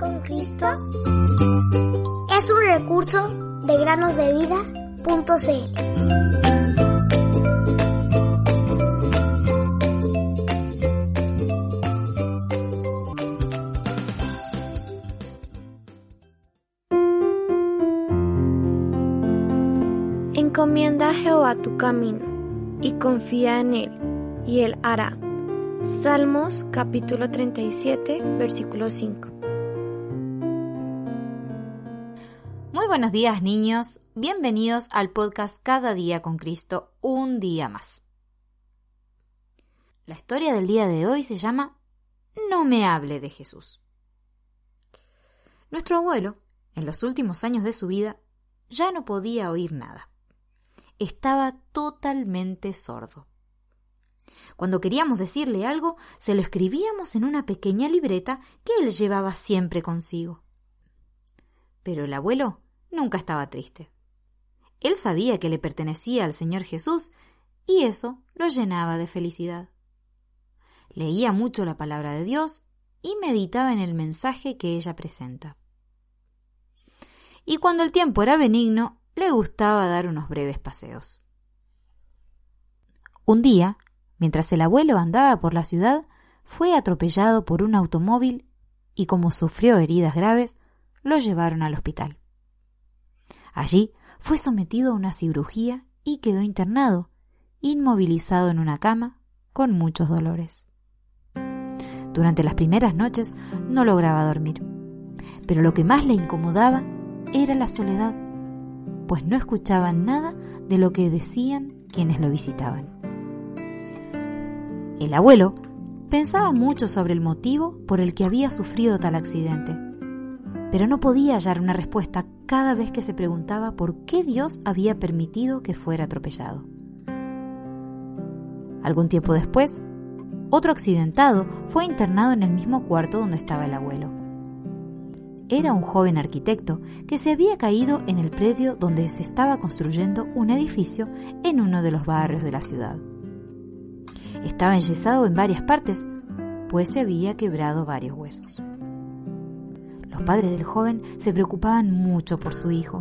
con Cristo es un recurso de granosdevida.cl. Encomienda a Jehová tu camino y confía en Él, y Él hará. Salmos capítulo 37, versículo 5. Muy buenos días niños, bienvenidos al podcast Cada día con Cristo, un día más. La historia del día de hoy se llama No me hable de Jesús. Nuestro abuelo, en los últimos años de su vida, ya no podía oír nada estaba totalmente sordo. Cuando queríamos decirle algo, se lo escribíamos en una pequeña libreta que él llevaba siempre consigo. Pero el abuelo nunca estaba triste. Él sabía que le pertenecía al Señor Jesús y eso lo llenaba de felicidad. Leía mucho la palabra de Dios y meditaba en el mensaje que ella presenta. Y cuando el tiempo era benigno, le gustaba dar unos breves paseos. Un día, mientras el abuelo andaba por la ciudad, fue atropellado por un automóvil y como sufrió heridas graves, lo llevaron al hospital. Allí fue sometido a una cirugía y quedó internado, inmovilizado en una cama, con muchos dolores. Durante las primeras noches no lograba dormir, pero lo que más le incomodaba era la soledad pues no escuchaban nada de lo que decían quienes lo visitaban. El abuelo pensaba mucho sobre el motivo por el que había sufrido tal accidente, pero no podía hallar una respuesta cada vez que se preguntaba por qué Dios había permitido que fuera atropellado. Algún tiempo después, otro accidentado fue internado en el mismo cuarto donde estaba el abuelo era un joven arquitecto que se había caído en el predio donde se estaba construyendo un edificio en uno de los barrios de la ciudad. Estaba enyesado en varias partes, pues se había quebrado varios huesos. Padres del joven se preocupaban mucho por su hijo.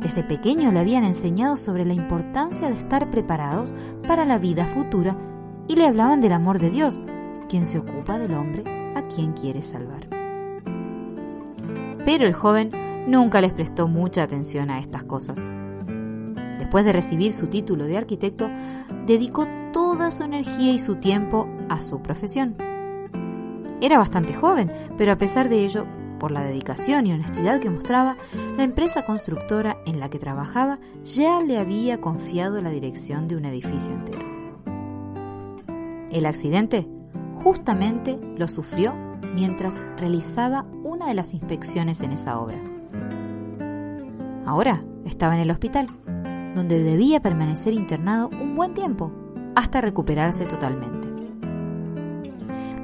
Desde pequeño le habían enseñado sobre la importancia de estar preparados para la vida futura y le hablaban del amor de Dios, quien se ocupa del hombre a quien quiere salvar. Pero el joven nunca les prestó mucha atención a estas cosas. Después de recibir su título de arquitecto, dedicó toda su energía y su tiempo a su profesión. Era bastante joven, pero a pesar de ello, por la dedicación y honestidad que mostraba, la empresa constructora en la que trabajaba ya le había confiado la dirección de un edificio entero. El accidente justamente lo sufrió mientras realizaba una de las inspecciones en esa obra. Ahora estaba en el hospital, donde debía permanecer internado un buen tiempo, hasta recuperarse totalmente.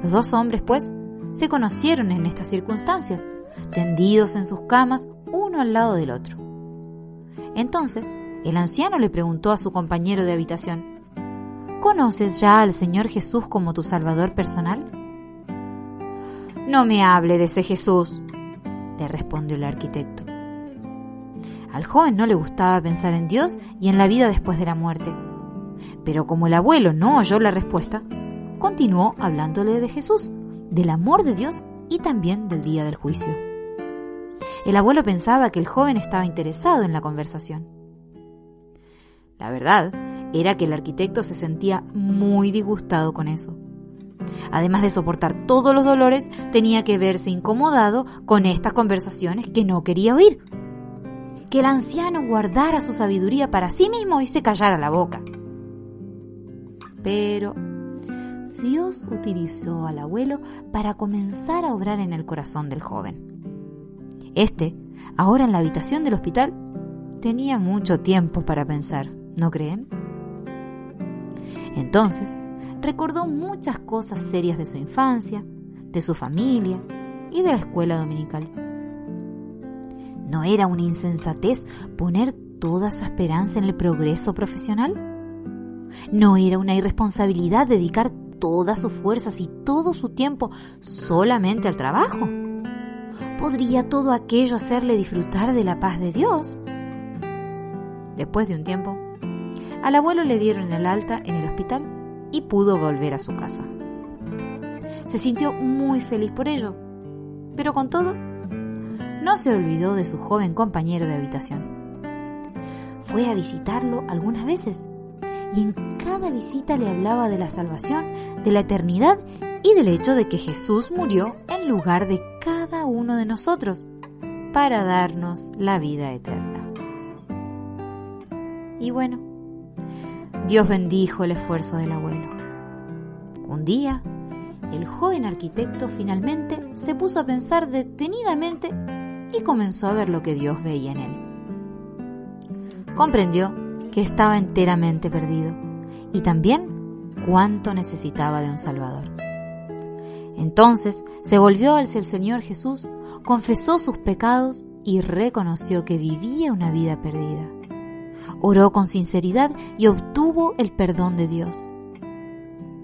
Los dos hombres, pues, se conocieron en estas circunstancias, tendidos en sus camas uno al lado del otro. Entonces, el anciano le preguntó a su compañero de habitación, ¿Conoces ya al Señor Jesús como tu Salvador personal? No me hable de ese Jesús, le respondió el arquitecto. Al joven no le gustaba pensar en Dios y en la vida después de la muerte. Pero como el abuelo no oyó la respuesta, continuó hablándole de Jesús, del amor de Dios y también del día del juicio. El abuelo pensaba que el joven estaba interesado en la conversación. La verdad era que el arquitecto se sentía muy disgustado con eso. Además de soportar todos los dolores, tenía que verse incomodado con estas conversaciones que no quería oír. Que el anciano guardara su sabiduría para sí mismo y se callara la boca. Pero Dios utilizó al abuelo para comenzar a obrar en el corazón del joven. Este, ahora en la habitación del hospital, tenía mucho tiempo para pensar, ¿no creen? Entonces, recordó muchas cosas serias de su infancia, de su familia y de la escuela dominical. ¿No era una insensatez poner toda su esperanza en el progreso profesional? ¿No era una irresponsabilidad dedicar todas sus fuerzas y todo su tiempo solamente al trabajo? ¿podría todo aquello hacerle disfrutar de la paz de Dios? Después de un tiempo, al abuelo le dieron el alta en el hospital y pudo volver a su casa. Se sintió muy feliz por ello, pero con todo, no se olvidó de su joven compañero de habitación. Fue a visitarlo algunas veces y en cada visita le hablaba de la salvación, de la eternidad y del hecho de que Jesús murió en lugar de cada uno de nosotros para darnos la vida eterna. Y bueno, Dios bendijo el esfuerzo del abuelo. Un día, el joven arquitecto finalmente se puso a pensar detenidamente y comenzó a ver lo que Dios veía en él. Comprendió que estaba enteramente perdido y también cuánto necesitaba de un Salvador. Entonces se volvió hacia el Señor Jesús, confesó sus pecados y reconoció que vivía una vida perdida. Oró con sinceridad y obtuvo el perdón de Dios.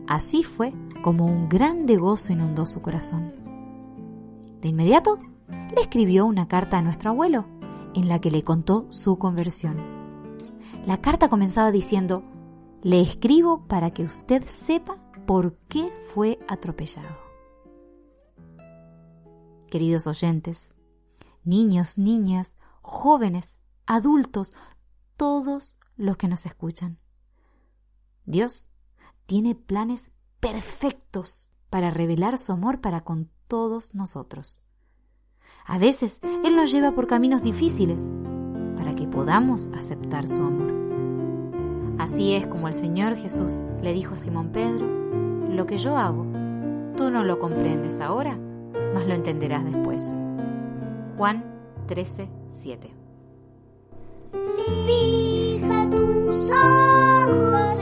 Así fue como un grande gozo inundó su corazón. De inmediato, le escribió una carta a nuestro abuelo, en la que le contó su conversión. La carta comenzaba diciendo, le escribo para que usted sepa por qué fue atropellado. Queridos oyentes, niños, niñas, jóvenes, adultos, todos los que nos escuchan. Dios tiene planes perfectos para revelar su amor para con todos nosotros. A veces Él nos lleva por caminos difíciles que podamos aceptar su amor. Así es como el Señor Jesús le dijo a Simón Pedro, lo que yo hago, tú no lo comprendes ahora, mas lo entenderás después. Juan 13, 7. Fija tus ojos